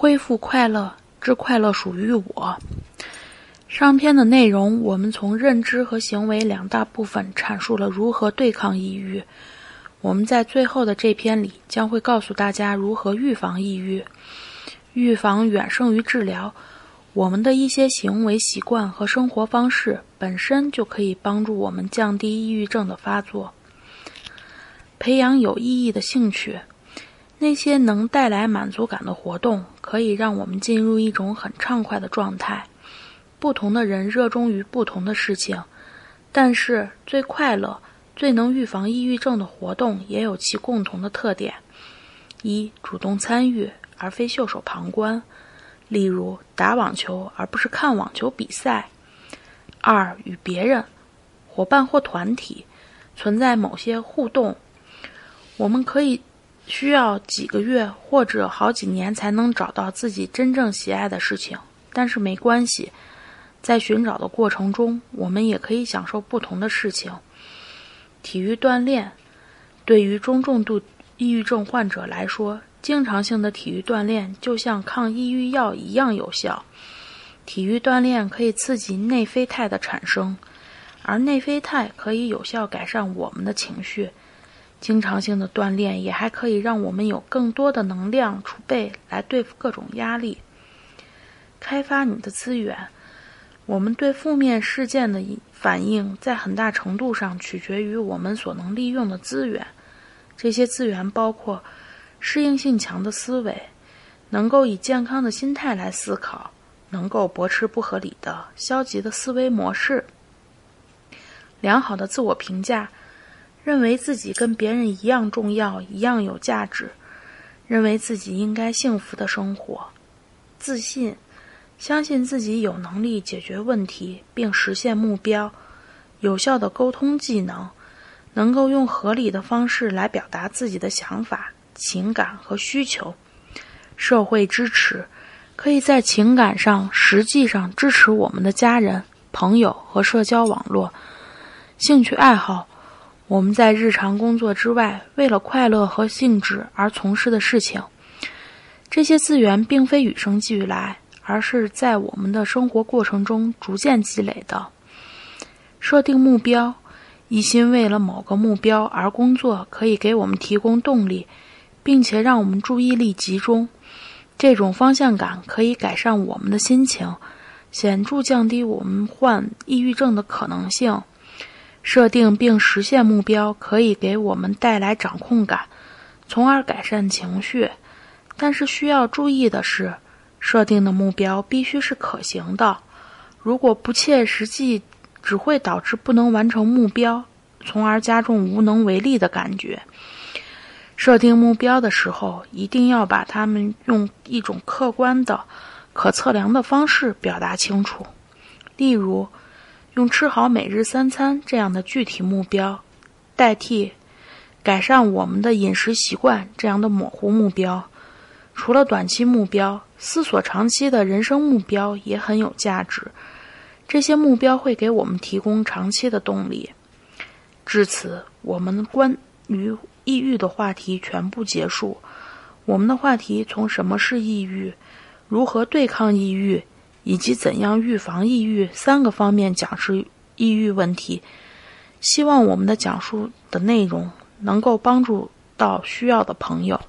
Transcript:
恢复快乐，之快乐属于我。上篇的内容，我们从认知和行为两大部分阐述了如何对抗抑郁。我们在最后的这篇里将会告诉大家如何预防抑郁。预防远胜于治疗。我们的一些行为习惯和生活方式本身就可以帮助我们降低抑郁症的发作。培养有意义的兴趣，那些能带来满足感的活动可以让我们进入一种很畅快的状态。不同的人热衷于不同的事情，但是最快乐、最能预防抑郁症的活动也有其共同的特点：一、主动参与而非袖手旁观，例如打网球而不是看网球比赛；二、与别人、伙伴或团体存在某些互动。我们可以需要几个月或者好几年才能找到自己真正喜爱的事情，但是没关系，在寻找的过程中，我们也可以享受不同的事情。体育锻炼对于中重度抑郁症患者来说，经常性的体育锻炼就像抗抑郁药一样有效。体育锻炼可以刺激内啡肽的产生，而内啡肽可以有效改善我们的情绪。经常性的锻炼也还可以让我们有更多的能量储备来对付各种压力。开发你的资源，我们对负面事件的反应在很大程度上取决于我们所能利用的资源。这些资源包括适应性强的思维，能够以健康的心态来思考，能够驳斥不合理的消极的思维模式，良好的自我评价。认为自己跟别人一样重要，一样有价值，认为自己应该幸福的生活，自信，相信自己有能力解决问题并实现目标，有效的沟通技能，能够用合理的方式来表达自己的想法、情感和需求，社会支持，可以在情感上实际上支持我们的家人、朋友和社交网络，兴趣爱好。我们在日常工作之外，为了快乐和兴致而从事的事情，这些资源并非与生俱来，而是在我们的生活过程中逐渐积累的。设定目标，一心为了某个目标而工作，可以给我们提供动力，并且让我们注意力集中。这种方向感可以改善我们的心情，显著降低我们患抑郁症的可能性。设定并实现目标可以给我们带来掌控感，从而改善情绪。但是需要注意的是，设定的目标必须是可行的。如果不切实际，只会导致不能完成目标，从而加重无能为力的感觉。设定目标的时候，一定要把它们用一种客观的、可测量的方式表达清楚。例如。用吃好每日三餐这样的具体目标，代替改善我们的饮食习惯这样的模糊目标。除了短期目标，思索长期的人生目标也很有价值。这些目标会给我们提供长期的动力。至此，我们关于抑郁的话题全部结束。我们的话题从什么是抑郁，如何对抗抑郁。以及怎样预防抑郁三个方面讲述抑郁问题，希望我们的讲述的内容能够帮助到需要的朋友。